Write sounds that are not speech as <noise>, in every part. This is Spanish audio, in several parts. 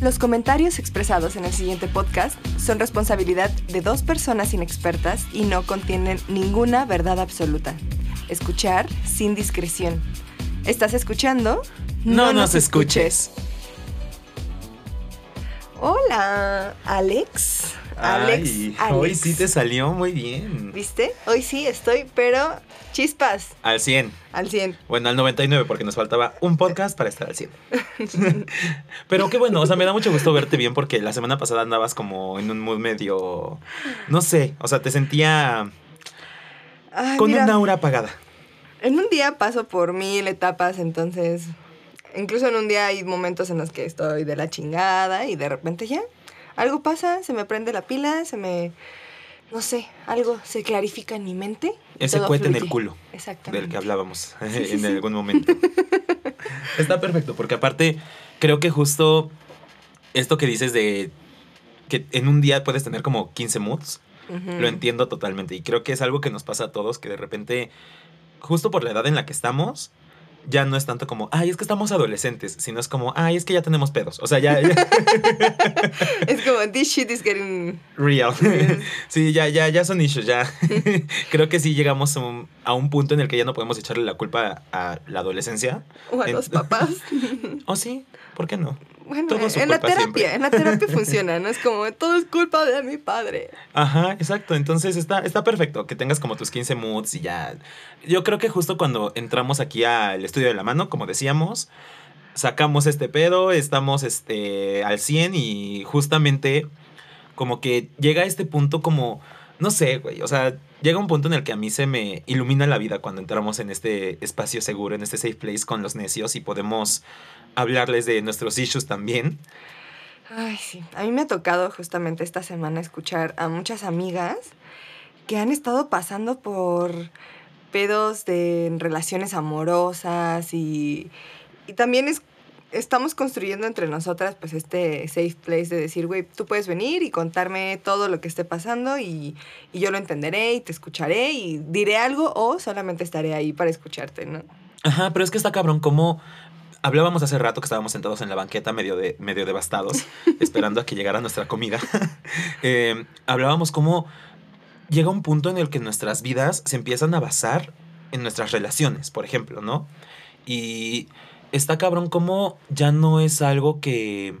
Los comentarios expresados en el siguiente podcast son responsabilidad de dos personas inexpertas y no contienen ninguna verdad absoluta. Escuchar sin discreción. ¿Estás escuchando? No, nos escuches. Hola, Alex. Alex, Ay, Alex. Hoy sí te salió muy bien. ¿Viste? Hoy sí estoy, pero chispas, Al 100. al 100. Bueno, al 99 porque nos faltaba un podcast para estar al 100. <laughs> Pero qué bueno, o sea, me da mucho gusto verte bien porque la semana pasada andabas como en un mood medio, no sé, o sea, te sentía Ay, con mira, una aura apagada. En un día paso por mil etapas, entonces... Incluso en un día hay momentos en los que estoy de la chingada y de repente ya algo pasa, se me prende la pila, se me... No sé, algo se clarifica en mi mente. Ese cohete en el culo Exactamente. del que hablábamos <laughs> Sí, en sí. algún momento. <laughs> Está perfecto, porque aparte creo que justo esto que dices de que en un día puedes tener como 15 moods. Lo entiendo totalmente y creo que es algo que nos pasa a todos, que de repente, justo por la edad en la que estamos, ya no es tanto como, ay, es que estamos adolescentes, sino es como, ay, es que ya tenemos pedos. O sea, ya, ya- <laughs> Es como, this shit is getting... <laughs> real. Sí, ya, ya, ya son issues, ya. <laughs> creo que sí llegamos a un, a un punto en el que ya no podemos echarle la culpa a la adolescencia. O a En- los papás. ¿O sí? ¿Por qué no? Bueno, Todo su en la terapia, siempre. en la terapia funciona, ¿no? Es como, todo es culpa de mi padre. Ajá, exacto. Entonces está, está perfecto que tengas como tus 15 moods y ya. Yo creo que justo cuando entramos aquí al estudio de la mano, como decíamos, sacamos este pedo, estamos este, al 100 y justamente como que llega a este punto como, no sé, güey, o sea, llega un punto en el que a mí se me ilumina la vida cuando entramos en este espacio seguro, en este safe place con los necios y podemos hablarles de nuestros issues también. Ay, sí. A mí me ha tocado justamente esta semana escuchar a muchas amigas que han estado pasando por pedos de relaciones amorosas y, y también es, estamos construyendo entre nosotras pues este safe place de decir, güey, tú puedes venir y contarme todo lo que esté pasando y, y yo lo entenderé y te escucharé y diré algo o solamente estaré ahí para escucharte, ¿no? Ajá, pero es que está cabrón como hablábamos hace rato que estábamos sentados en la banqueta medio, de, medio devastados, <laughs> esperando a que llegara nuestra comida. <laughs> Eh, hablábamos como llega un punto en el que nuestras vidas se empiezan a basar en nuestras relaciones, por ejemplo, ¿no? Y está cabrón como ya no es algo que,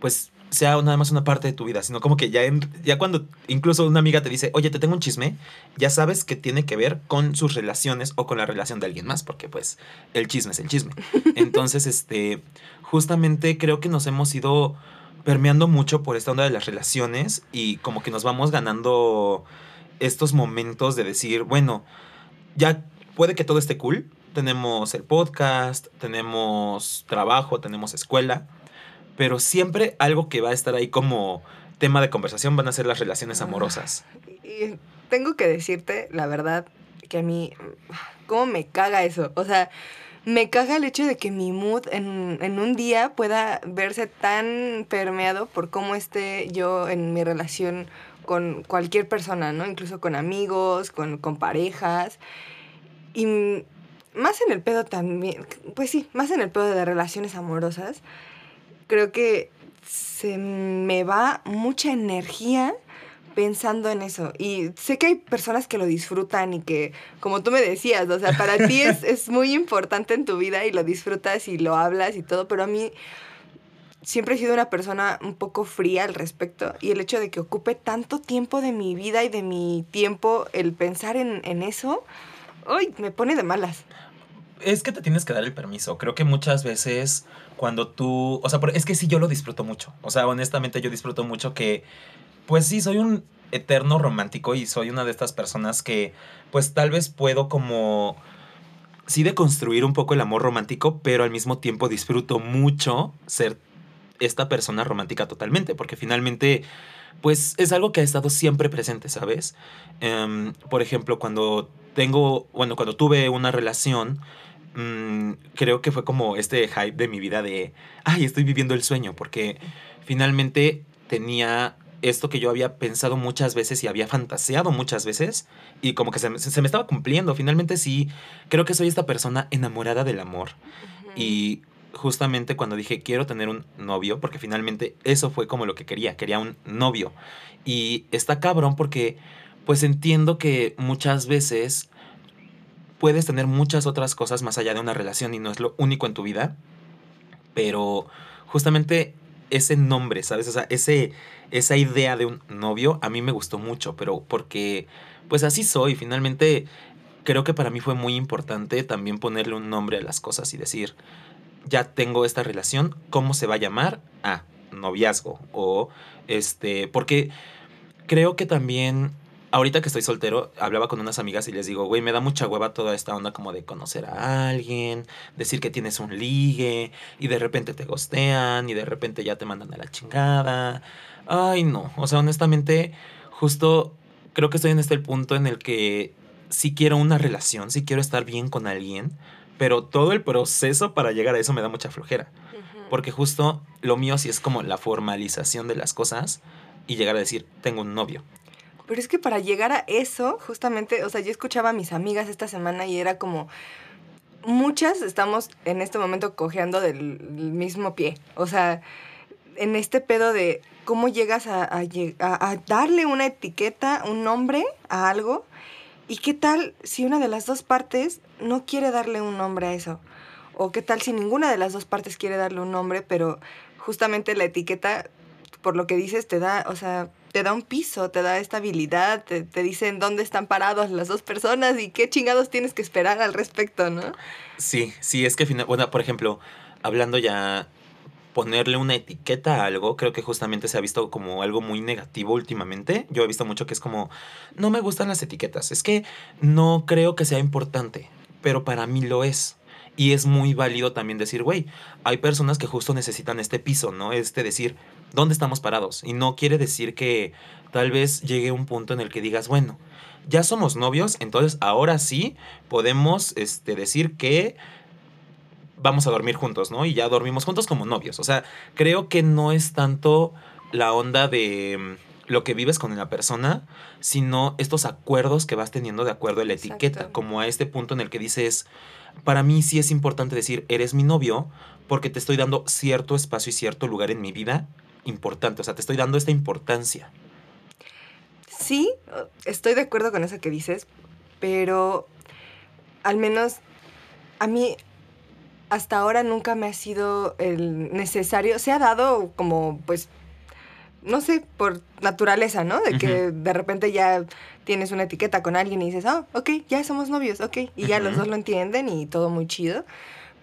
pues, sea nada más una parte de tu vida, sino como que ya, en- ya cuando incluso una amiga te dice, oye, te tengo un chisme, ya sabes que tiene que ver con sus relaciones o con la relación de alguien más, porque pues el chisme es el chisme. <laughs> Entonces, este, justamente creo que nos hemos ido permeando mucho por esta onda de las relaciones y como que nos vamos ganando estos momentos de decir, bueno, ya puede que todo esté cool. Tenemos el podcast, tenemos trabajo, tenemos escuela, pero siempre algo que va a estar ahí como tema de conversación van a ser las relaciones Ah. amorosas. Y tengo que decirte, la verdad, que a mí, ¿cómo me caga eso? O sea, me caga el hecho de que mi mood en, en un día pueda verse tan permeado por cómo esté yo en mi relación con cualquier persona, ¿no? Incluso con amigos, con, con parejas. Y más en el pedo también, pues sí, más en el pedo de relaciones amorosas, creo que se me va mucha energía pensando en eso. Y sé que hay personas que lo disfrutan y que, como tú me decías, o sea, para ti es, <laughs> es muy importante en tu vida y lo disfrutas y lo hablas y todo, pero a mí siempre he sido una persona un poco fría al respecto y el hecho de que ocupe tanto tiempo de mi vida y de mi tiempo el pensar en, en eso, ¡ay! me pone de malas. Es que te tienes que dar el permiso. Creo que muchas veces cuando tú, o sea, es que sí yo lo disfruto mucho. O sea, honestamente yo disfruto mucho que, pues sí, soy un eterno romántico y soy una de estas personas que, pues tal vez puedo como, sí de construir un poco el amor romántico, pero al mismo tiempo disfruto mucho ser esta persona romántica totalmente, porque finalmente, pues es algo que ha estado siempre presente, ¿sabes? Em, por ejemplo, cuando tengo, bueno, cuando tuve una relación, mm, creo que fue como este hype de mi vida de, ay, estoy viviendo el sueño, porque finalmente tenía esto que yo había pensado muchas veces y había fantaseado muchas veces y como que se, me- se me estaba cumpliendo. Finalmente sí, creo que soy esta persona enamorada del amor. Y justamente cuando dije quiero tener un novio, porque finalmente eso fue como lo que quería, quería un novio. Y está cabrón porque pues entiendo que muchas veces puedes tener muchas otras cosas más allá de una relación y no es lo único en tu vida, pero justamente ese nombre, ¿sabes? O sea, ese, esa idea de un novio a mí me gustó mucho, pero porque pues así soy, finalmente creo que para mí fue muy importante también ponerle un nombre a las cosas y decir, ya tengo esta relación, ¿cómo se va a llamar? Ah, noviazgo. O este, porque creo que también, ahorita que estoy soltero, hablaba con unas amigas y les digo, güey, me da mucha hueva toda esta onda como de conocer a alguien, decir que tienes un ligue, y de repente te gostean, y de repente ya te mandan a la chingada. Ay, no, o sea, honestamente, justo creo que estoy en este punto en el que si quiero una relación, si quiero estar bien con alguien, pero todo el proceso para llegar a eso me da mucha flojera. Porque justo lo mío sí es como la formalización de las cosas y llegar a decir, tengo un novio. Pero es que para llegar a eso, justamente, o sea, yo escuchaba a mis amigas esta semana y era como, muchas estamos en este momento cojeando del mismo pie. O sea, en este pedo de cómo llegas a, a darle una etiqueta, un nombre a algo ¿Y qué tal si una de las dos partes no quiere darle un nombre a eso? ¿O qué tal si ninguna de las dos partes quiere darle un nombre, pero justamente la etiqueta, por lo que dices, te da, o sea, te da un piso, te da estabilidad, te, te dicen dónde están parados las dos personas y qué chingados tienes que esperar al respecto, ¿no? Sí, sí, es que, bueno, por ejemplo, hablando ya ponerle una etiqueta a algo, creo que justamente se ha visto como algo muy negativo últimamente. Yo he visto mucho que es como, no me gustan las etiquetas, es que no creo que sea importante, pero para mí lo es. Y es muy válido también decir, güey, hay personas que justo necesitan este piso, ¿no? Este decir, ¿dónde estamos parados? Y no quiere decir que tal vez llegue un punto en el que digas, bueno, ya somos novios, entonces ahora sí podemos este, decir que vamos a dormir juntos, ¿no? Y ya dormimos juntos como novios. O sea, creo que no es tanto la onda de mm, lo que vives con la persona, sino estos acuerdos que vas teniendo de acuerdo a la etiqueta, como a este punto en el que dices, para mí sí es importante decir, eres mi novio, porque te estoy dando cierto espacio y cierto lugar en mi vida importante, o sea, te estoy dando esta importancia. Sí, estoy de acuerdo con eso que dices, pero al menos a mí hasta ahora nunca me ha sido el necesario. Se ha dado como, pues, no sé, por naturaleza, ¿no? De que de repente ya tienes una etiqueta con alguien y dices, oh, ok, ya somos novios, ok. Y ya los dos lo entienden y todo muy chido.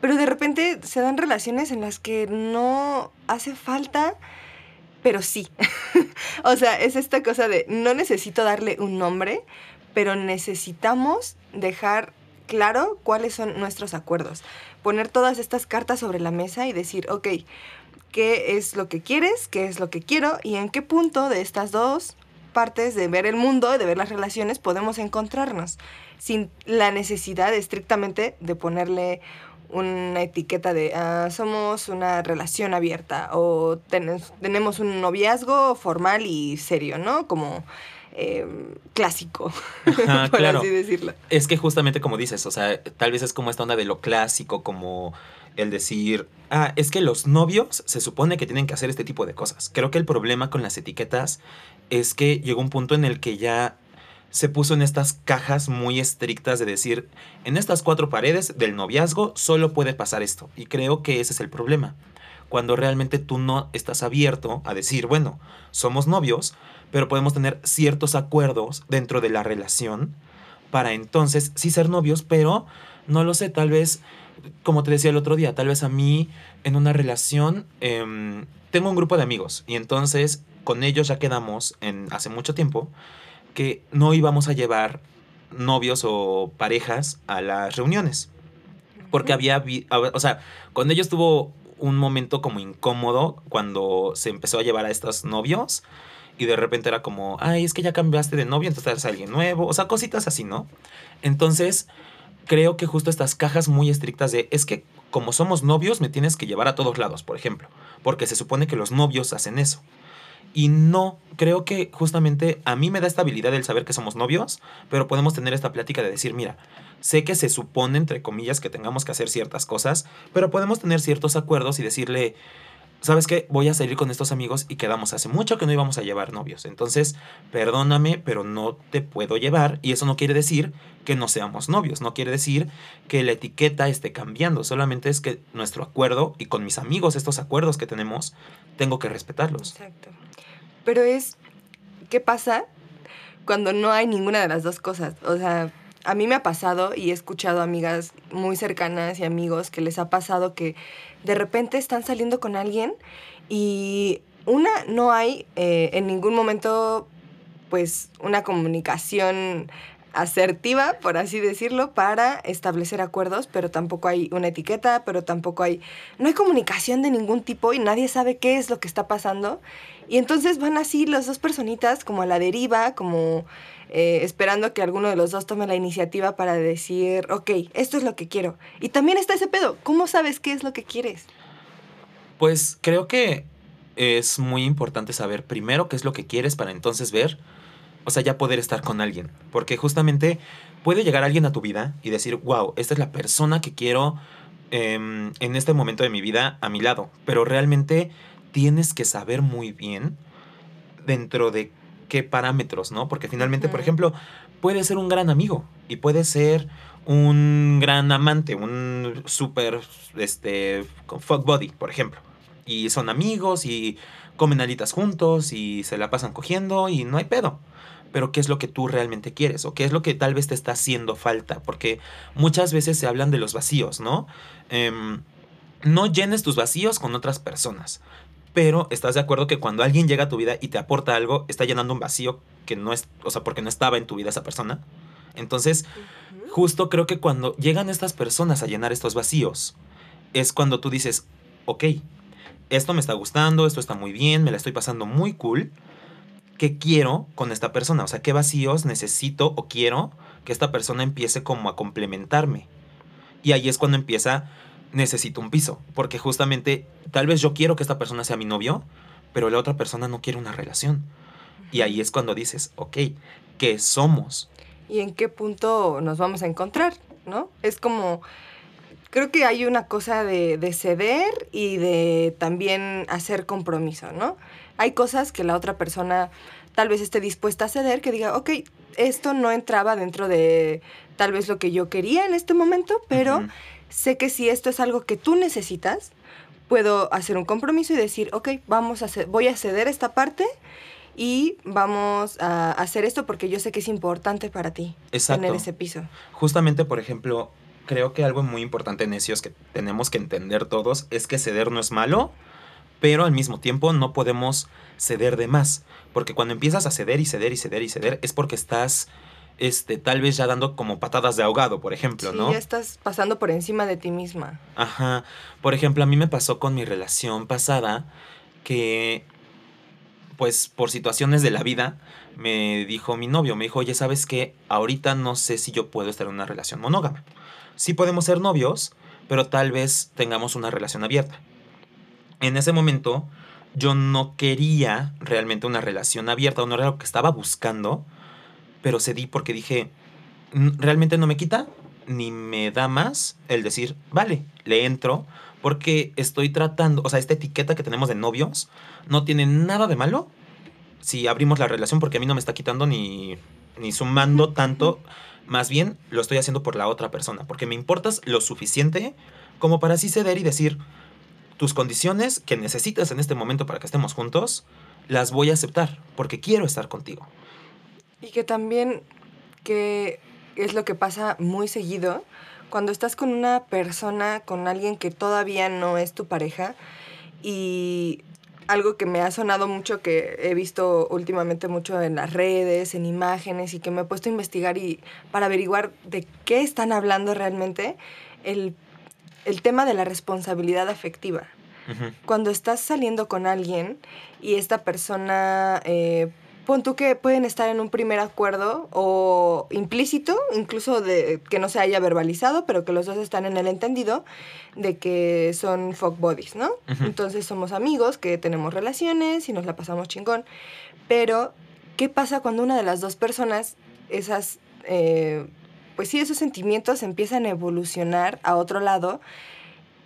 Pero de repente se dan relaciones en las que no hace falta, pero sí. <laughs> o sea, es esta cosa de no necesito darle un nombre, pero necesitamos dejar claro cuáles son nuestros acuerdos poner todas estas cartas sobre la mesa y decir, ok, ¿qué es lo que quieres? ¿Qué es lo que quiero? ¿Y en qué punto de estas dos partes de ver el mundo, de ver las relaciones, podemos encontrarnos? Sin la necesidad estrictamente de ponerle una etiqueta de ah, somos una relación abierta o tenemos un noviazgo formal y serio, ¿no? Como Em, clásico, <laughs> por así decirlo. Es que justamente como dices, o sea, tal vez es como esta onda de lo clásico, como el decir, ah, es que los novios se supone que tienen que hacer este tipo de cosas. Creo que el problema con las etiquetas es que llegó un punto en el que ya se puso en estas cajas muy estrictas de decir, en estas cuatro paredes del noviazgo solo puede pasar esto. Y creo que ese es el problema. Cuando realmente tú no estás abierto a decir, bueno, somos novios, pero podemos tener ciertos acuerdos dentro de la relación para entonces sí ser novios, pero no lo sé, tal vez, como te decía el otro día, tal vez a mí en una relación em, tengo un grupo de amigos y entonces con ellos ya quedamos en hace mucho tiempo que no íbamos a llevar novios o parejas a las reuniones. Porque había, o sea, con ellos tuvo un momento como incómodo cuando se empezó a llevar a estos novios y de repente era como, ay, es que ya cambiaste de novio, entonces eres alguien nuevo, o sea, cositas así, ¿no? Entonces, creo que justo estas cajas muy estrictas de, es que como somos novios, me tienes que llevar a todos lados, por ejemplo, porque se supone que los novios hacen eso. Y no, creo que justamente a mí me da estabilidad el saber que somos novios, pero podemos tener esta plática de decir, mira, sé que se supone, entre comillas, que tengamos que hacer ciertas cosas, pero podemos tener ciertos acuerdos y decirle, ¿sabes qué? Voy a salir con estos amigos y quedamos hace mucho que no íbamos a llevar novios. Entonces, perdóname, pero no te puedo llevar. Y eso no quiere decir que no seamos novios. No quiere decir que la etiqueta esté cambiando. Solamente es que nuestro acuerdo y con mis amigos, estos acuerdos que tenemos, tengo que respetarlos. Exacto. Pero es, ¿qué pasa cuando no hay ninguna de las dos cosas? O sea, a mí me ha pasado y he escuchado amigas muy cercanas y amigos que les ha pasado que de repente están saliendo con alguien y una, no hay eh, en ningún momento pues una comunicación asertiva, por así decirlo, para establecer acuerdos, pero tampoco hay una etiqueta, pero tampoco hay, no hay comunicación de ningún tipo y nadie sabe qué es lo que está pasando. Y entonces van así las dos personitas como a la deriva, como eh, esperando que alguno de los dos tome la iniciativa para decir, ok, esto es lo que quiero. Y también está ese pedo, ¿cómo sabes qué es lo que quieres? Pues creo que es muy importante saber primero qué es lo que quieres para entonces ver, o sea, ya poder estar con alguien. Porque justamente puede llegar alguien a tu vida y decir, wow, esta es la persona que quiero em, en este momento de mi vida a mi lado. Pero realmente tienes que saber muy bien dentro de qué parámetros, ¿no? Porque finalmente, por ejemplo, puede ser un gran amigo y puede ser un gran amante, un súper, este, fuck body, por ejemplo. Y son amigos y comen alitas juntos y se la pasan cogiendo y no hay pedo. Pero ¿qué es lo que tú realmente quieres? ¿O qué es lo que tal vez te está haciendo falta? Porque muchas veces se hablan de los vacíos, ¿no? Em, no llenes tus vacíos con otras personas pero estás de acuerdo que cuando alguien llega a tu vida y te aporta algo, está llenando un vacío que no es, o sea, porque no estaba en tu vida esa persona. Entonces, justo creo que cuando llegan estas personas a llenar estos vacíos, es cuando tú dices, ok, esto me está gustando, esto está muy bien, me la estoy pasando muy cool. ¿Qué quiero con esta persona? O sea, ¿qué vacíos necesito o quiero que esta persona empiece como a complementarme? Y ahí es cuando empieza necesito un piso, porque justamente tal vez yo quiero que esta persona sea mi novio, pero la otra persona no quiere una relación. Y ahí es cuando dices, ok, ¿qué somos? ¿Y en qué punto nos vamos a encontrar? ¿No? Es como, creo que hay una cosa de, de ceder y de también hacer compromiso, ¿no? Hay cosas que la otra persona tal vez esté dispuesta a ceder, que diga, ok, esto no entraba dentro de tal vez lo que yo quería en este momento, pero sé que si esto es algo que tú necesitas, puedo hacer un compromiso y decir, ok, vamos a voy a ceder esta parte y vamos a hacer esto porque yo sé que es importante para ti tener ese piso. Justamente, por ejemplo, creo que algo muy importante, necios, que tenemos que entender todos es que ceder no es malo, pero al mismo tiempo no podemos ceder de más, porque cuando empiezas a ceder y ceder y ceder y ceder es porque estás este, tal vez ya dando como patadas de ahogado, por ejemplo, sí, ¿no? Ya estás pasando por encima de ti misma. Ajá. Por ejemplo, a mí me pasó con mi relación pasada que, pues, por situaciones de la vida, me dijo mi novio, me dijo, oye, ¿sabes qué? Ahorita no sé si yo puedo estar en una relación monógama. Sí podemos ser novios, pero tal vez tengamos una relación abierta. En ese momento, yo no quería realmente una relación abierta, no era lo que estaba buscando pero cedí porque dije, realmente no me quita ni me da más el decir, vale, le entro, porque estoy tratando, o sea, esta etiqueta que tenemos de novios no tiene nada de malo si abrimos la relación porque a mí no me está quitando ni, ni sumando tanto, más bien lo estoy haciendo por la otra persona, porque me importas lo suficiente como para así ceder y decir, tus condiciones que necesitas en este momento para que estemos juntos, las voy a aceptar, porque quiero estar contigo. Y que también, que es lo que pasa muy seguido, cuando estás con una persona, con alguien que todavía no es tu pareja, y algo que me ha sonado mucho, que he visto últimamente mucho en las redes, en imágenes, y que me he puesto a investigar y para averiguar de qué están hablando realmente, el, tema de la responsabilidad afectiva. Cuando estás saliendo con alguien y esta persona... Eh, pon tú que pueden estar en un primer acuerdo o implícito, incluso de que no se haya verbalizado, pero que los dos están en el entendido de que son fuck bodies, ¿no? Entonces somos amigos, que tenemos relaciones y nos la pasamos chingón. Pero, ¿qué pasa cuando una de las dos personas, esas, eh, pues sí, esos sentimientos empiezan a evolucionar a otro lado?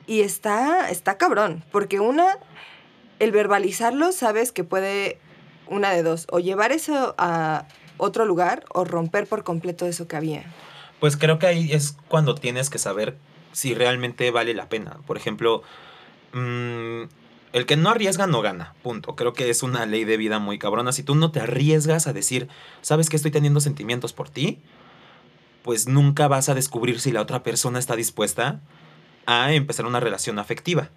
Y está, está cabrón, porque una, el verbalizarlo, sabes que puede una de dos, o llevar eso a otro lugar o romper por completo eso que había. Pues creo que ahí es cuando tienes que saber si realmente vale la pena. Por ejemplo, mm, el que no arriesga no gana, punto. Creo que es una ley de vida muy cabrona. Si tú no te arriesgas a decir, sabes que estoy teniendo sentimientos por ti, pues nunca vas a descubrir si la otra persona está dispuesta a empezar una relación afectiva.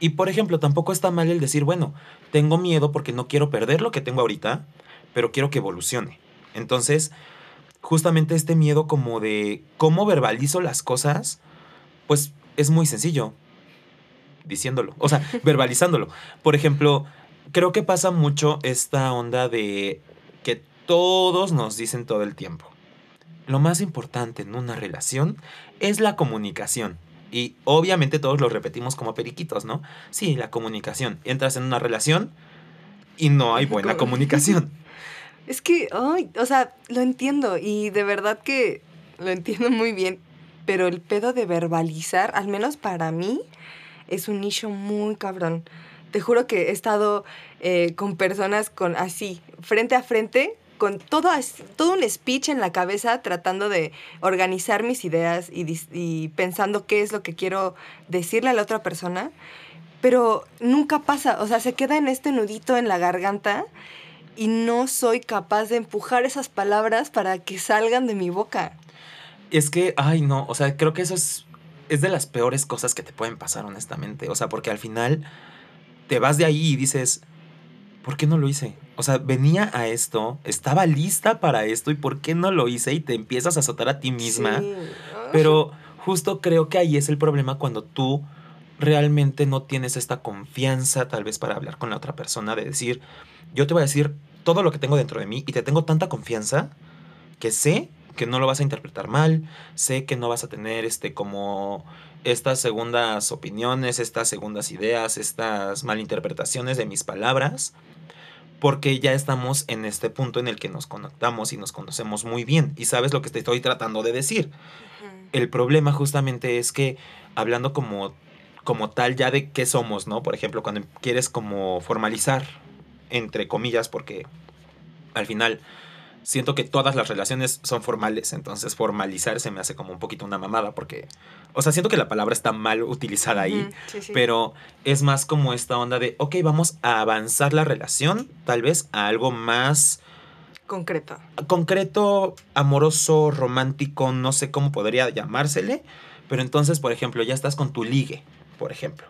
Y por ejemplo, tampoco está mal el decir, bueno, tengo miedo porque no quiero perder lo que tengo ahorita, pero quiero que evolucione. Entonces, justamente este miedo como de cómo verbalizo las cosas, pues es muy sencillo. Diciéndolo, o sea, <laughs> verbalizándolo. Por ejemplo, creo que pasa mucho esta onda de que todos nos dicen todo el tiempo. Lo más importante en una relación es la comunicación. Y obviamente todos lo repetimos como periquitos, ¿no? Sí, la comunicación. Entras en una relación y no hay buena comunicación. <laughs> Es que, ay, o sea, lo entiendo y de verdad que lo entiendo muy bien, pero el pedo de verbalizar, al menos para mí, es un nicho muy cabrón. Te juro que he estado eh, con personas con así, frente a frente, con todo, todo un speech en la cabeza tratando de organizar mis ideas y, pensando qué es lo que quiero decirle a la otra persona, pero nunca pasa, o sea, se queda en este nudito en la garganta y no soy capaz de empujar esas palabras para que salgan de mi boca. Es que, ay, no, o sea, creo que eso es, es de las peores cosas que te pueden pasar, honestamente. O sea, porque al final te vas de ahí y dices, ¿por qué no lo hice? O sea, venía a esto, estaba lista para esto y ¿por qué no lo hice? Y te empiezas a azotar a ti misma. Pero justo creo que ahí es el problema cuando tú realmente no tienes esta confianza tal vez para hablar con la otra persona, de decir, yo te voy a decir todo lo que tengo dentro de mí y te tengo tanta confianza que sé que no lo vas a interpretar mal, sé que no vas a tener este como estas segundas opiniones, estas segundas ideas, estas malinterpretaciones de mis palabras porque ya estamos en este punto en el que nos conectamos y nos conocemos muy bien y sabes lo que te estoy tratando de decir. El problema justamente es que hablando como, como tal ya de qué somos, ¿no? Por ejemplo, cuando quieres como formalizar, entre comillas, porque al final siento que todas las relaciones son formales, entonces formalizar se me hace como un poquito una mamada porque, o sea, siento que la palabra está mal utilizada ahí, pero es más como esta onda de, ok, vamos a avanzar la relación, tal vez a algo más... Concreto. Concreto, amoroso, romántico, no sé cómo podría llamársele, pero entonces, por ejemplo, ya estás con tu ligue, por ejemplo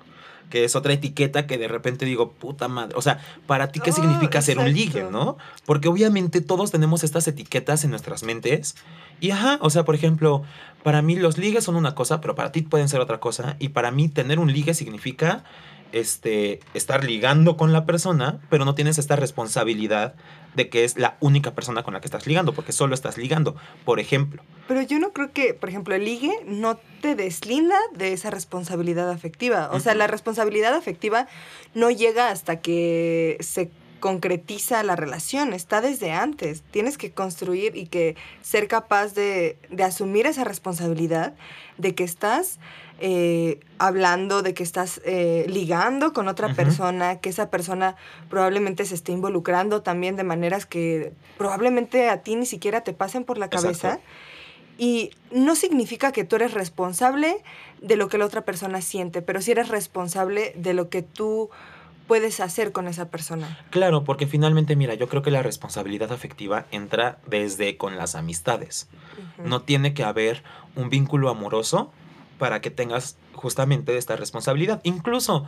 que es otra etiqueta que de repente digo, puta madre. O sea, ¿para ti qué ah, significa ser un ligue, no? Porque obviamente todos tenemos estas etiquetas en nuestras mentes. Y ajá, o sea, por ejemplo, para mí los ligues son una cosa, pero para ti pueden ser otra cosa. Y para mí tener un ligue significa este, estar ligando con la persona, pero no tienes esta responsabilidad de que es la única persona con la que estás ligando, porque solo estás ligando, por ejemplo. Pero yo no creo que, por ejemplo, el ligue no te deslinda de esa responsabilidad afectiva. O sea, la responsabilidad afectiva no llega hasta que se concretiza la relación, está desde antes. Tienes que construir y que ser capaz de, de asumir esa responsabilidad de que estás eh, hablando de que estás eh, ligando con otra persona, que esa persona probablemente se esté involucrando también de maneras que probablemente a ti ni siquiera te pasen por la cabeza. Y no significa que tú eres responsable de lo que la otra persona siente, pero sí eres responsable de lo que tú puedes hacer con esa persona. Claro, porque finalmente, mira, yo creo que la responsabilidad afectiva entra desde con las amistades. No tiene que haber un vínculo amoroso para que tengas justamente esta responsabilidad. Incluso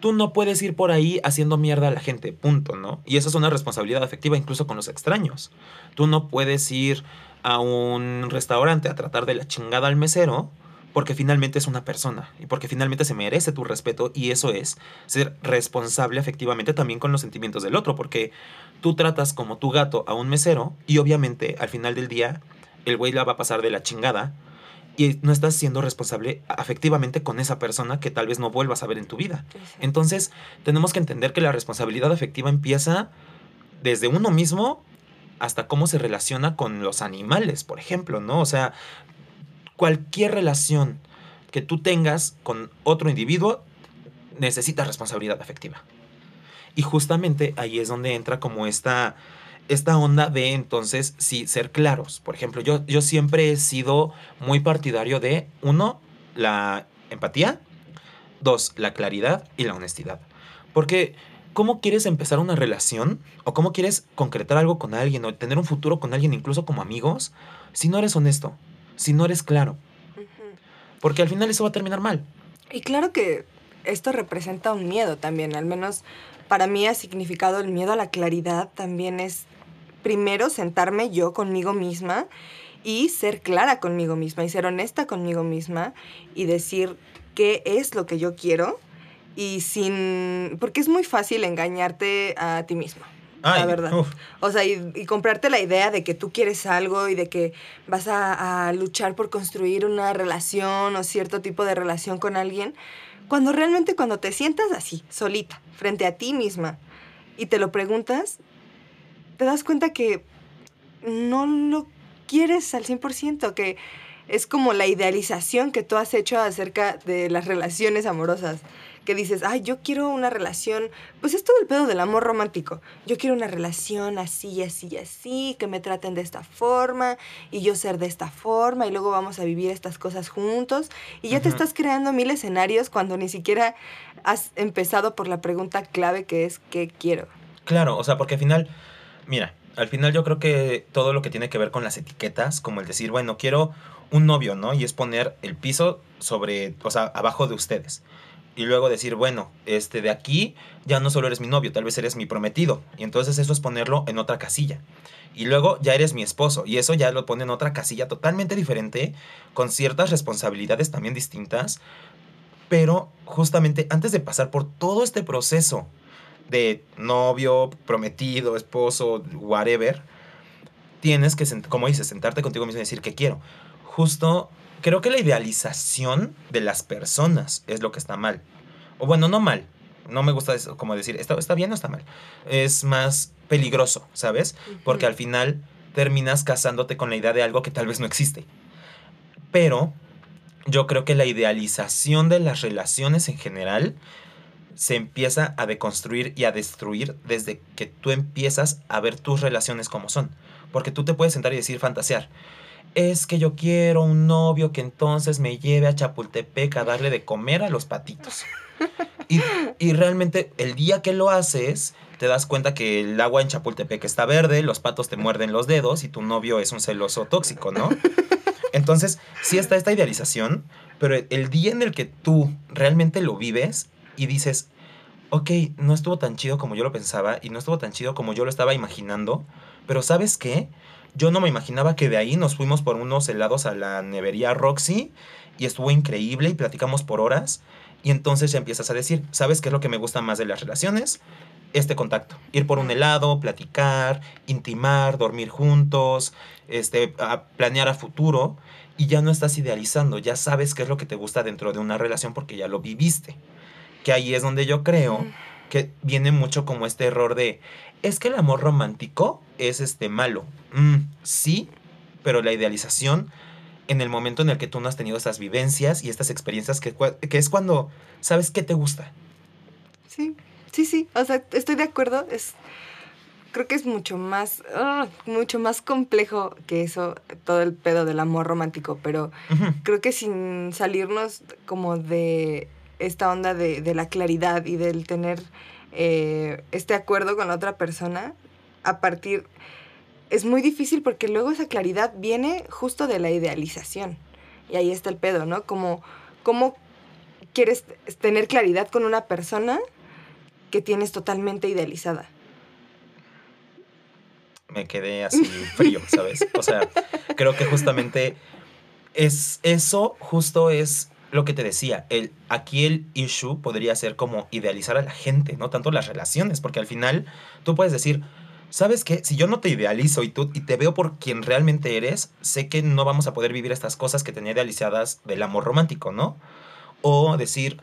tú no puedes ir por ahí haciendo mierda a la gente, punto, ¿no? Y eso es una responsabilidad afectiva incluso con los extraños. Tú no puedes ir a un restaurante a tratar de la chingada al mesero porque finalmente es una persona y porque finalmente se merece tu respeto y eso es ser responsable efectivamente también con los sentimientos del otro, porque tú tratas como tu gato a un mesero y obviamente al final del día el güey la va a pasar de la chingada y no estás siendo responsable afectivamente con esa persona que tal vez no vuelvas a ver en tu vida. Entonces, tenemos que entender que la responsabilidad afectiva empieza desde uno mismo hasta cómo se relaciona con los animales, por ejemplo, ¿no? O sea, cualquier relación que tú tengas con otro individuo necesita responsabilidad afectiva. Y justamente ahí es donde entra como esta esta onda de entonces sí ser claros. Por ejemplo, yo, yo siempre he sido muy partidario de, uno, la empatía, dos, la claridad y la honestidad. Porque, ¿cómo quieres empezar una relación? ¿O cómo quieres concretar algo con alguien o tener un futuro con alguien, incluso como amigos, si no eres honesto, si no eres claro? Porque al final eso va a terminar mal. Y claro que esto representa un miedo también, al menos para mí ha significado el miedo a la claridad también es primero sentarme yo conmigo misma y ser clara conmigo misma y ser honesta conmigo misma y decir qué es lo que yo quiero y sin... porque es muy fácil engañarte a ti la verdad. O sea, y, comprarte la idea de que tú quieres algo y de que vas a, a luchar por construir una relación o cierto tipo de relación con alguien, cuando realmente cuando te sientas así, solita, frente a ti misma, y te lo preguntas, te das cuenta que no lo quieres al 100%, que es como la idealización que tú has hecho acerca de las relaciones amorosas. Que dices, ay, yo quiero una relación, pues es todo el pedo del amor romántico. Yo quiero una relación así, así, así, que me traten de esta forma y yo ser de esta forma y luego vamos a vivir estas cosas juntos. Y ya te estás creando mil escenarios cuando ni siquiera has empezado por la pregunta clave que es, ¿qué quiero? Claro, o sea, porque al final Mira, al final yo creo que todo lo que tiene que ver con las etiquetas, como el decir, bueno, quiero un novio, ¿no? Y es poner el piso sobre, o sea, abajo de ustedes. Y luego decir, bueno, este de aquí ya no solo eres mi novio, tal vez eres mi prometido. Y entonces eso es ponerlo en otra casilla. Y luego ya eres mi esposo. Y eso ya lo pone en otra casilla totalmente diferente, con ciertas responsabilidades también distintas. Pero justamente antes de pasar por todo este proceso de novio, prometido, esposo, whatever, tienes que, como dices, sentarte contigo mismo y decir que quiero. Justo, creo que la idealización de las personas es lo que está mal. O bueno, no mal. No me gusta eso, como decir, ¿está, ¿está bien o está mal? Es más peligroso, ¿sabes? Porque al final terminas casándote con la idea de algo que tal vez no existe. Pero yo creo que la idealización de las relaciones en general se empieza a deconstruir y a destruir desde que tú empiezas a ver tus relaciones como son. Porque tú te puedes sentar y decir, fantasear. Es que yo quiero un novio que entonces me lleve a Chapultepec a darle de comer a los patitos. Y, y realmente el día que lo haces, te das cuenta que el agua en Chapultepec está verde, los patos te muerden los dedos y tu novio es un celoso tóxico, ¿no? Entonces, sí está esta idealización, pero el día en el que tú realmente lo vives y dices, ok, no estuvo tan chido como yo lo pensaba y no estuvo tan chido como yo lo estaba imaginando, pero ¿sabes qué? Yo no me imaginaba que de ahí nos fuimos por unos helados a la nevería Roxy y estuvo increíble y platicamos por horas y entonces ya empiezas a decir, ¿sabes qué es lo que me gusta más de las relaciones? Este contacto, ir por un helado, platicar, intimar, dormir juntos, este, planear a futuro y ya no estás idealizando, ya sabes qué es lo que te gusta dentro de una relación porque ya lo viviste que ahí es donde yo creo que viene mucho como este error de, es que el amor romántico es este malo. Mm, sí, pero la idealización en el momento en el que tú no has tenido esas vivencias y estas experiencias que, que es cuando sabes qué te gusta. Sí, sí, sí, o sea, estoy de acuerdo, es creo que es mucho más, ah, mucho más complejo que eso, todo el pedo del amor romántico, pero creo que sin salirnos como de esta onda de, la claridad y del tener eh, este acuerdo con otra persona, a partir... Es muy difícil porque luego esa claridad viene justo de la idealización. Y ahí está el pedo, ¿no? Como, ¿Cómo quieres tener claridad con una persona que tienes totalmente idealizada? Me quedé así frío, ¿sabes? O sea, creo que justamente Es, eso justo es lo que te decía. El, aquí el issue podría ser como idealizar a la gente, no tanto las relaciones, porque al final tú puedes decir, ¿sabes qué? Si yo no te idealizo y, tú, y te veo por quien realmente eres, sé que no vamos a poder vivir estas cosas que tenía idealizadas del amor romántico, ¿no? O decir,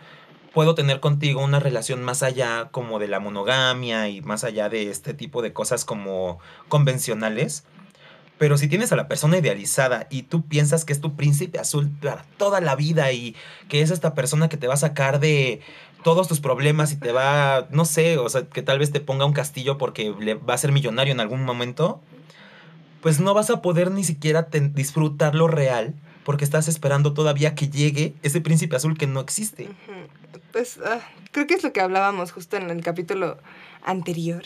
puedo tener contigo una relación más allá como de la monogamia y más allá de este tipo de cosas como convencionales. Pero si tienes a la persona idealizada y tú piensas que es tu príncipe azul para toda la vida y que es esta persona que te va a sacar de todos tus problemas y te va, no sé, o sea, que tal vez te ponga un castillo porque le va a ser millonario en algún momento, pues no vas a poder ni siquiera disfrutar lo real porque estás esperando todavía que llegue ese príncipe azul que no existe. Pues ah, creo que es lo que hablábamos justo en el capítulo anterior.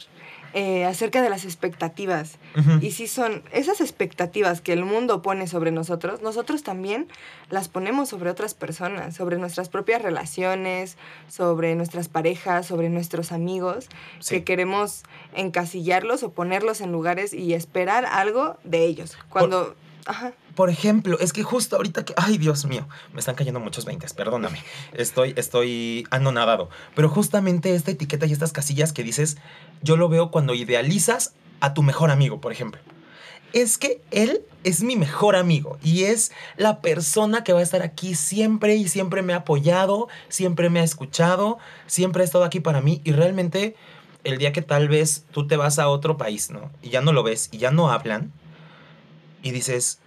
Eh, acerca de las expectativas. Y si son esas expectativas que el mundo pone sobre nosotros, nosotros también las ponemos sobre otras personas, sobre nuestras propias relaciones, sobre nuestras parejas, sobre nuestros amigos, que queremos encasillarlos o ponerlos en lugares y esperar algo de ellos. Cuando... Ajá. Por ejemplo, es que justo ahorita que. Ay, Dios mío, me están cayendo muchos veintes, perdóname. Estoy, estoy anonadado. Pero justamente esta etiqueta y estas casillas que dices, yo lo veo cuando idealizas a tu mejor amigo, por ejemplo. Es que él es mi mejor amigo y es la persona que va a estar aquí siempre y siempre me ha apoyado, siempre me ha escuchado, siempre ha estado aquí para mí y realmente el día que tal vez tú te vas a otro país, ¿no? Y ya no lo ves y ya no hablan y dices,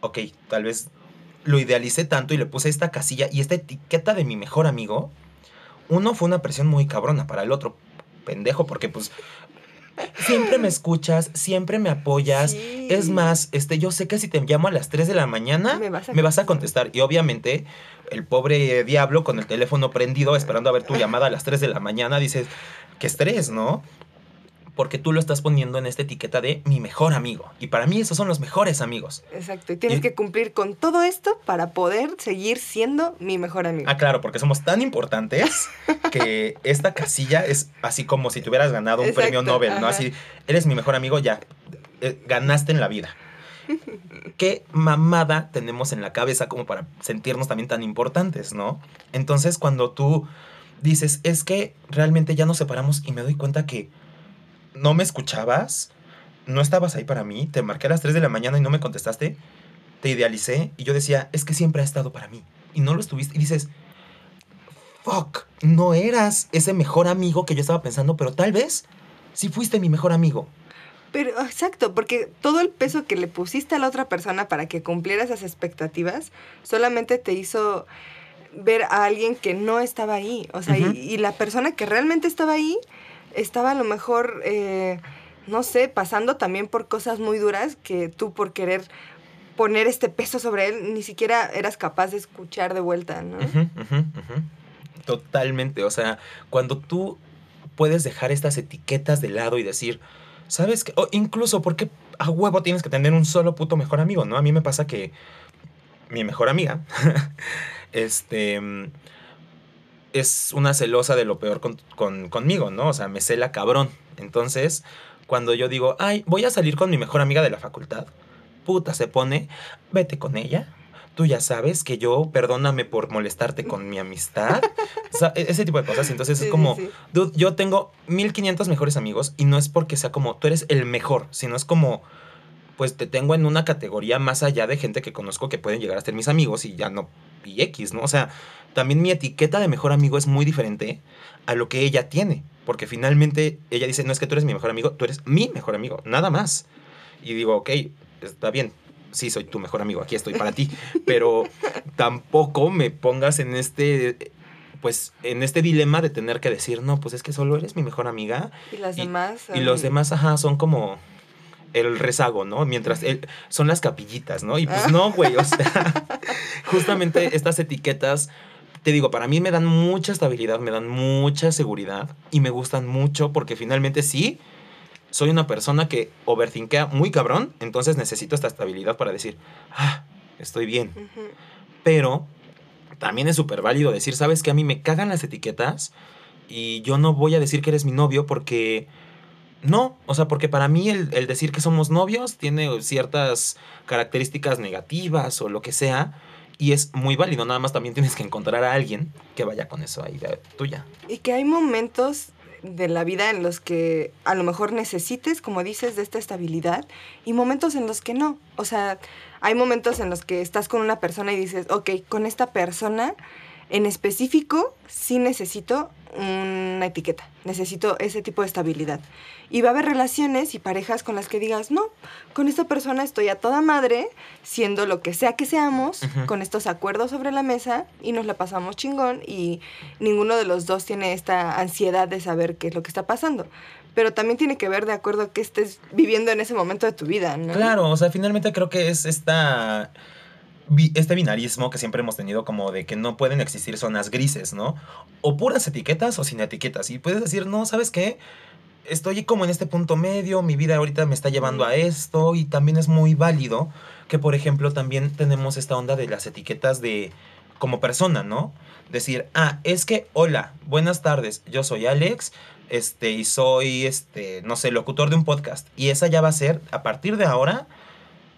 ok, tal vez lo idealicé tanto y le puse esta casilla y esta etiqueta de mi mejor amigo. Uno fue una presión muy cabrona para el otro pendejo, porque pues siempre me escuchas, siempre me apoyas. Es más, este, yo sé que si te llamo a las 3 de la mañana, me vas, a, me vas a contestar. Y obviamente, el pobre diablo con el teléfono prendido, esperando a ver tu llamada a las 3 de la mañana, dices, qué estrés, ¿no? Porque tú lo estás poniendo en esta etiqueta de mi mejor amigo. Y para mí esos son los mejores amigos. Exacto, y tienes que cumplir con todo esto para poder seguir siendo mi mejor amigo. Ah, claro, porque somos tan importantes <laughs> que esta casilla es así como si te hubieras ganado un premio Nobel, ¿no? Así, eres mi mejor amigo, ya, eh, ganaste en la vida. <laughs> ¿Qué mamada tenemos en la cabeza como para sentirnos también tan importantes, ¿no? Entonces cuando tú dices, es que realmente ya nos separamos y me doy cuenta que no me escuchabas, no estabas ahí para mí, te marqué a las 3 de la mañana y no me contestaste, te idealicé y yo decía, es que siempre ha estado para mí y no lo estuviste y dices, fuck, no eras ese mejor amigo que yo estaba pensando, pero tal vez sí fuiste mi mejor amigo. Pero exacto, porque todo el peso que le pusiste a la otra persona para que cumpliera esas expectativas solamente te hizo ver a alguien que no estaba ahí. O sea, y, la persona que realmente estaba ahí estaba a lo mejor, eh, no sé, pasando también por cosas muy duras que tú por querer poner este peso sobre él ni siquiera eras capaz de escuchar de vuelta, ¿no? Totalmente, o sea, cuando tú puedes dejar estas etiquetas de lado y decir, ¿sabes qué? O incluso porque a huevo tienes que tener un solo puto mejor amigo, ¿no? A mí me pasa que mi mejor amiga, <laughs> este es una celosa de lo peor con, conmigo, ¿no? O sea, me cela cabrón. Entonces, cuando yo digo, ay, voy a salir con mi mejor amiga de la facultad, puta, se pone, vete con ella. Tú ya sabes que yo, perdóname por molestarte con mi amistad. E-, ese tipo de cosas. Entonces es como, yo tengo 1500 mejores amigos y no es porque sea como, tú eres el mejor, sino es como, pues te tengo en una categoría más allá de gente que conozco que pueden llegar a ser mis amigos y ya no, y X, ¿no? O sea, también mi etiqueta de mejor amigo es muy diferente a lo que ella tiene. Porque finalmente ella dice, no es que tú eres mi mejor amigo, tú eres mi mejor amigo, nada más. Y digo, ok, está bien, sí, soy tu mejor amigo, aquí estoy para ti. <laughs> Pero tampoco me pongas en este pues en este dilema de tener que decir, no, pues es que solo eres mi mejor amiga. Y las demás. Y los demás, ajá, son como el rezago, ¿no? Mientras él, son las capillitas, ¿no? Y pues no, güey, o sea, <laughs> justamente estas etiquetas te digo, para mí me dan mucha estabilidad, me dan mucha seguridad y me gustan mucho porque finalmente sí, soy una persona que overthinkea muy cabrón, entonces necesito esta estabilidad para decir, ah, estoy bien. Pero también es súper válido decir, sabes que a mí me cagan las etiquetas y yo no voy a decir que eres mi novio porque No, o sea, porque para mí el, el decir que somos novios tiene ciertas características negativas o lo que sea, y es muy válido, nada más también tienes que encontrar a alguien que vaya con eso ahí de tuya. Y que hay momentos de la vida en los que a lo mejor necesites, como dices, de esta estabilidad y momentos en los que no. O sea, hay momentos en los que estás con una persona y dices, ok, con esta persona en específico sí necesito una etiqueta, necesito ese tipo de estabilidad. Y va a haber relaciones y parejas con las que digas, no, con esta persona estoy a toda madre, siendo lo que sea que seamos, con estos acuerdos sobre la mesa y nos la pasamos chingón y ninguno de los dos tiene esta ansiedad de saber qué es lo que está pasando. Pero también tiene que ver de acuerdo a qué estés viviendo en ese momento de tu vida, ¿no? Claro, o sea, finalmente creo que es esta este binarismo que siempre hemos tenido como de que no pueden existir zonas grises, ¿no? O puras etiquetas o sin etiquetas. Y puedes decir, no, ¿sabes qué? Estoy como en este punto medio, mi vida ahorita me está llevando a esto y también es muy válido que, por ejemplo, también tenemos esta onda de las etiquetas de como persona, ¿no? Decir, ah, es que, hola, buenas tardes, yo soy Alex, este, y soy, este, no sé, locutor de un podcast. Y esa ya va a ser, a partir de ahora,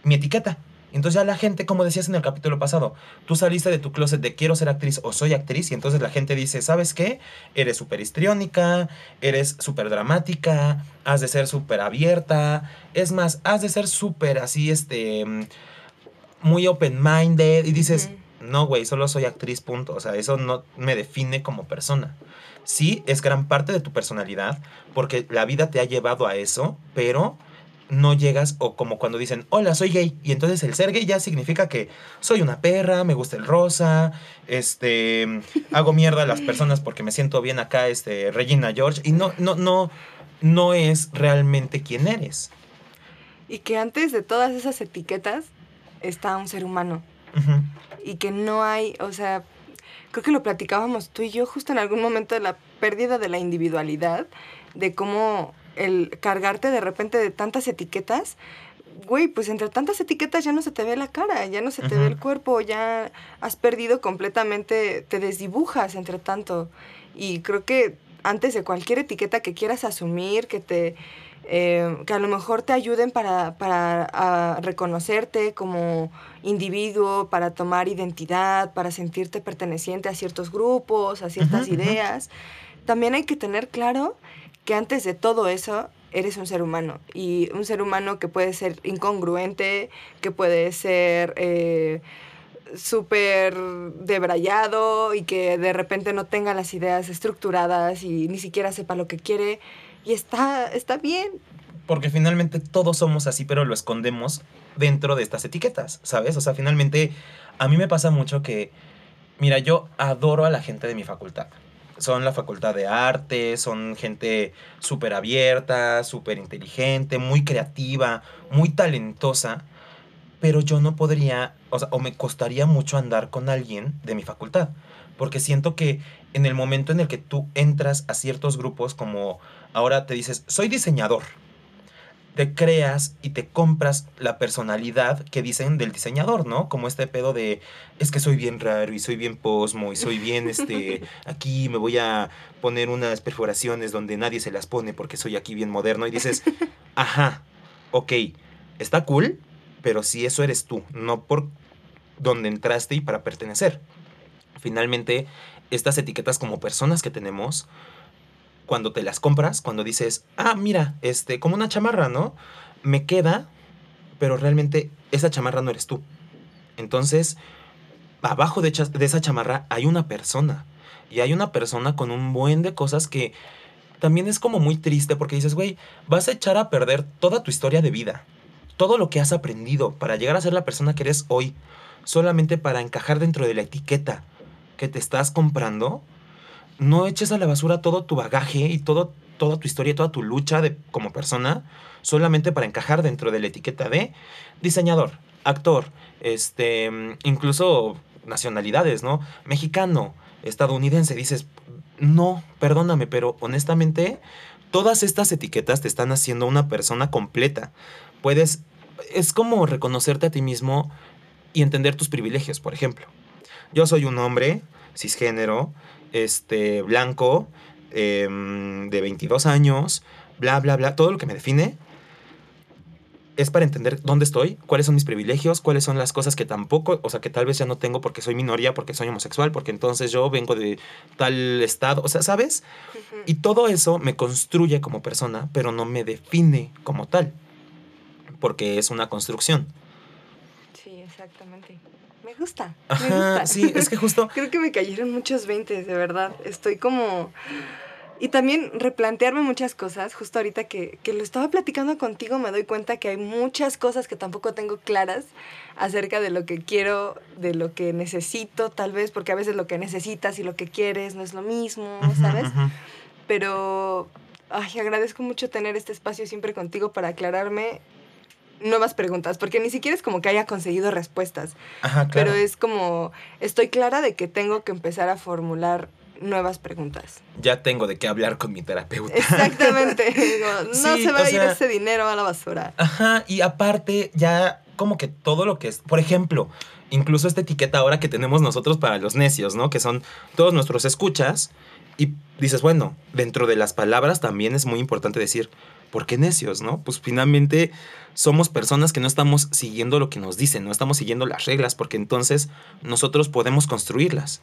mi etiqueta. Entonces ya la gente, como decías en el capítulo pasado, tú saliste de tu closet de quiero ser actriz o soy actriz y entonces la gente dice, ¿sabes qué? Eres súper histriónica, eres súper dramática, has de ser súper abierta, es más, has de ser súper así, este, muy open-minded y dices, no, güey, solo soy actriz, punto. O sea, eso no me define como persona. Sí, es gran parte de tu personalidad, porque la vida te ha llevado a eso, pero no llegas, o como cuando dicen, hola, soy gay, y entonces el ser gay ya significa que soy una perra, me gusta el rosa, este, hago mierda a las personas porque me siento bien acá, este, Regina George, y no, no, no, no es realmente quién eres. Y que antes de todas esas etiquetas está un ser humano. Y que no hay, o sea, creo que lo platicábamos tú y yo justo en algún momento de la pérdida de la individualidad, de cómo el cargarte de repente de tantas etiquetas, güey, pues entre tantas etiquetas ya no se te ve la cara, ya no se te ve el cuerpo, ya has perdido completamente, te desdibujas entre tanto. Y creo que antes de cualquier etiqueta que quieras asumir, que te... eh, que a lo mejor te ayuden para, para a reconocerte como individuo, para tomar identidad, para sentirte perteneciente a ciertos grupos, a ciertas ideas. También hay que tener claro que antes de todo eso eres un ser humano y un ser humano que puede ser incongruente, que puede ser eh, súper debrayado y que de repente no tenga las ideas estructuradas y ni siquiera sepa lo que quiere. Y está, está bien. Porque finalmente todos somos así, pero lo escondemos dentro de estas etiquetas, ¿sabes? O sea, finalmente a mí me pasa mucho que, mira, yo adoro a la gente de mi facultad. Son la facultad de arte, son gente súper abierta, súper inteligente, muy creativa, muy talentosa, pero yo no podría, o sea, o me costaría mucho andar con alguien de mi facultad, porque siento que en el momento en el que tú entras a ciertos grupos, como ahora te dices, soy diseñador, te creas y te compras la personalidad que dicen del diseñador, ¿no? Como este pedo de, es que soy bien raro y soy bien posmo y soy bien, este, <laughs> aquí me voy a poner unas perforaciones donde nadie se las pone porque soy aquí bien moderno y dices, <laughs> ajá, ok, está cool, pero si eso eres tú, no por donde entraste y para pertenecer. Finalmente, estas etiquetas como personas que tenemos, cuando te las compras, cuando dices, ah, mira, este, como una chamarra, ¿no? Me queda, pero realmente esa chamarra no eres tú. Entonces, abajo de, esa chamarra hay una persona. Y hay una persona con un buen de cosas que también es como muy triste porque dices, güey, vas a echar a perder toda tu historia de vida. Todo lo que has aprendido para llegar a ser la persona que eres hoy, solamente para encajar dentro de la etiqueta que te estás comprando, no eches a la basura todo tu bagaje y todo, toda tu historia, toda tu lucha de, como persona, solamente para encajar dentro de la etiqueta de diseñador, actor, este, incluso nacionalidades, ¿no? Mexicano, estadounidense. Dices, no, perdóname, pero honestamente, todas estas etiquetas te están haciendo una persona completa. Puedes, es como reconocerte a ti mismo y entender tus privilegios, por ejemplo. Yo soy un hombre cisgénero, este, blanco, em, de 22 años, bla, bla, bla, todo lo que me define es para entender dónde estoy, cuáles son mis privilegios, cuáles son las cosas que tampoco, o sea, que tal vez ya no tengo porque soy minoría, porque soy homosexual, porque entonces yo vengo de tal estado, o sea, ¿sabes? Y todo eso me construye como persona, pero no me define como tal, porque es una construcción. Gusta. Ajá, me gusta. sí, es que justo... <laughs> Creo que me cayeron muchos 20, de verdad. Estoy como... Y también replantearme muchas cosas. Justo ahorita que, que, lo estaba platicando contigo me doy cuenta que hay muchas cosas que tampoco tengo claras acerca de lo que quiero, de lo que necesito, tal vez, porque a veces lo que necesitas y lo que quieres no es lo mismo, ¿sabes? Uh -huh. Pero, ay, agradezco mucho tener este espacio siempre contigo para aclararme nuevas preguntas, porque ni siquiera es como que haya conseguido respuestas, Ajá, claro. pero es como, estoy clara de que tengo que empezar a formular nuevas preguntas. Ya tengo de qué hablar con mi terapeuta. Exactamente. <laughs> Digo, no Sí, se va a ir sea- ese dinero a la basura. Ajá, y aparte ya como que todo lo que es, por ejemplo, incluso esta etiqueta ahora que tenemos nosotros para los necios, ¿no? Que son todos nuestros escuchas y dices, bueno, dentro de las palabras también es muy importante decir, ¿por qué necios, no? Pues finalmente somos personas que no estamos siguiendo lo que nos dicen, no estamos siguiendo las reglas, porque entonces nosotros podemos construirlas.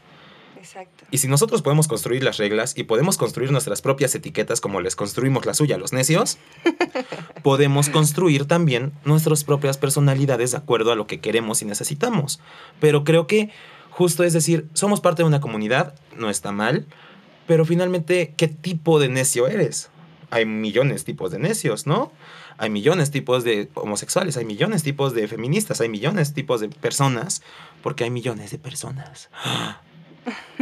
Exacto. Y si nosotros podemos construir las reglas y podemos construir nuestras propias etiquetas como les construimos la suya a los necios, <laughs> podemos construir también nuestras propias personalidades de acuerdo a lo que queremos y necesitamos. Pero creo que justo es decir, somos parte de una comunidad, no está mal, pero finalmente, ¿qué tipo de necio eres? Hay millones de tipos de necios, ¿no? Hay millones de tipos de homosexuales, hay millones de tipos de feministas, hay millones de tipos de personas, porque hay millones de personas. <laughs>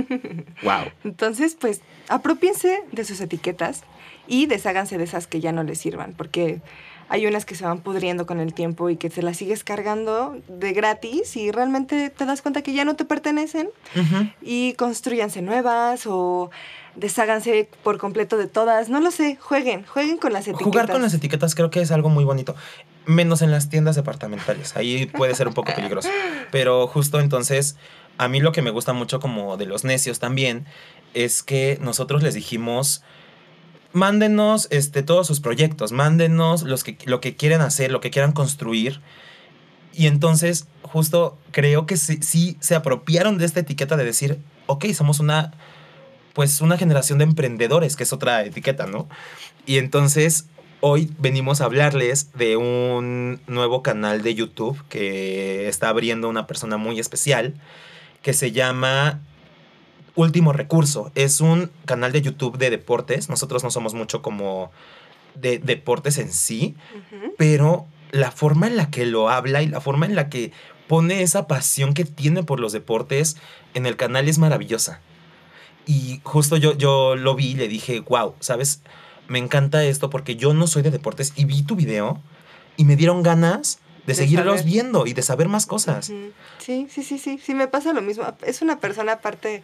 wow. Entonces, pues, apropiense de sus etiquetas y desháganse de esas que ya no les sirvan, porque hay unas que se van pudriendo con el tiempo y que te las sigues cargando de gratis y realmente te das cuenta que ya no te pertenecen y construyanse nuevas o desháganse por completo de todas. No lo sé, jueguen, jueguen con las etiquetas. Jugar con las etiquetas creo que es algo muy bonito. Menos en las tiendas departamentales. Ahí puede ser un poco peligroso. Pero justo entonces, a mí lo que me gusta mucho como de los necios también es que nosotros les dijimos, mándenos este, todos sus proyectos, mándenos los que, lo que quieren hacer, lo que quieran construir. Y entonces, justo creo que sí, sí se apropiaron de esta etiqueta de decir, ok, somos una, pues una generación de emprendedores, que es otra etiqueta, ¿no? Y entonces hoy venimos a hablarles de un nuevo canal de YouTube que está abriendo una persona muy especial que se llama Último Recurso. Es un canal de YouTube de deportes. Nosotros no somos mucho como de deportes en sí, pero la forma en la que lo habla y la forma en la que pone esa pasión que tiene por los deportes en el canal es maravillosa. Y justo yo, yo lo vi y le dije, wow, ¿sabes? Me encanta esto porque yo no soy de deportes y vi tu video y me dieron ganas de, De seguirlos saber. viendo y de saber más cosas. Sí, sí, sí, sí, sí, me pasa lo mismo. Es una persona aparte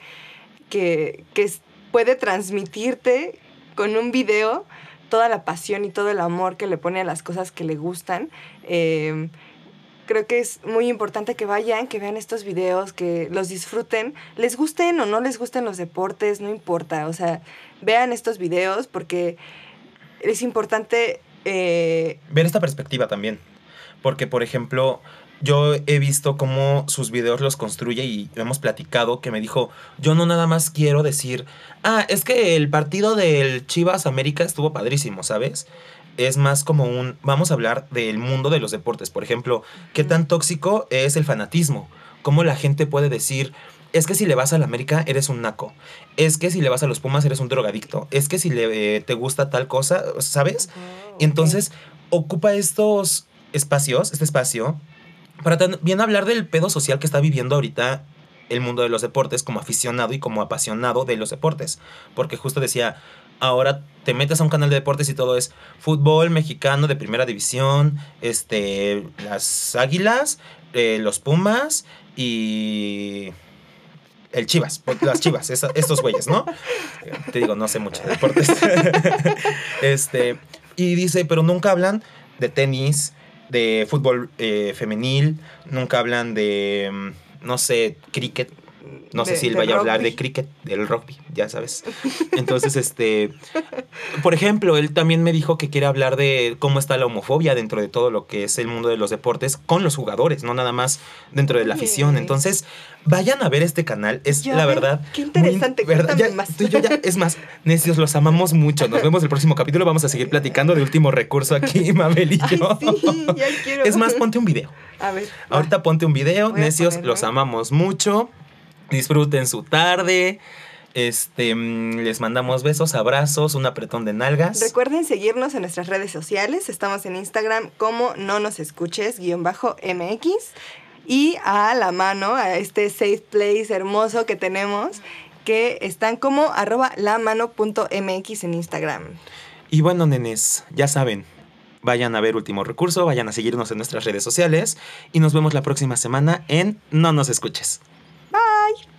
que, que puede transmitirte con un video toda la pasión y todo el amor que le pone a las cosas que le gustan. Eh, creo que es muy importante que vayan, que vean estos videos, que los disfruten, les gusten o no les gusten los deportes, no importa, o sea, vean estos videos porque es importante... eh, ver esta perspectiva también. Porque, por ejemplo, yo he visto cómo sus videos los construye y hemos platicado que me dijo, yo no nada más quiero decir, ah, es que el partido del Chivas América estuvo padrísimo, ¿sabes? Es más como un, vamos a hablar del mundo de los deportes. Por ejemplo, ¿qué tan tóxico es el fanatismo? ¿Cómo la gente puede decir, es que si le vas al América eres un naco? Es que si le vas a los Pumas eres un drogadicto? Es que si le, eh, te gusta tal cosa, ¿sabes? entonces ocupa estos espacios, este espacio, para también hablar del pedo social que está viviendo ahorita el mundo de los deportes como aficionado y como apasionado de los deportes. Porque justo decía, ahora te metes a un canal de deportes y todo es fútbol mexicano de primera división, este, las águilas, eh, los pumas y el Chivas, las Chivas, estos güeyes, ¿no? Te digo, no sé mucho de deportes. <laughs> este, y dice, pero nunca hablan de tenis, de fútbol eh, femenil, nunca hablan de, mm, no sé, cricket. No sé si él vaya a hablar de cricket, del rugby, ya sabes. Entonces, este, por ejemplo, él también me dijo que quiere hablar de cómo está la homofobia dentro de todo lo que es el mundo de los deportes con los jugadores, no nada más dentro de la afición. Entonces, vayan a ver este canal, es Ya la verdad. qué muy interesante, verdad, cuéntame ya, más. tú y yo ya- es más, necios, los amamos mucho. Nos vemos el próximo capítulo. Vamos a seguir platicando de último recurso aquí, <laughs> Mabel y Ay, yo. sí, ya quiero. Es más, ponte un video. A ver. va. Ahorita ponte un video, necios, los amamos mucho. Disfruten su tarde. Este, mm, les mandamos besos, abrazos, un apretón de nalgas. Recuerden seguirnos en nuestras redes sociales. Estamos en Instagram como no nos escuches, guion bajo MX. Y a la mano, a este safe place hermoso que tenemos, que están como arroba lamano.mx en Instagram. Y bueno, nenes, ya saben, vayan a ver Último Recurso, vayan a seguirnos en nuestras redes sociales y nos vemos la próxima semana en No nos escuches. Bye.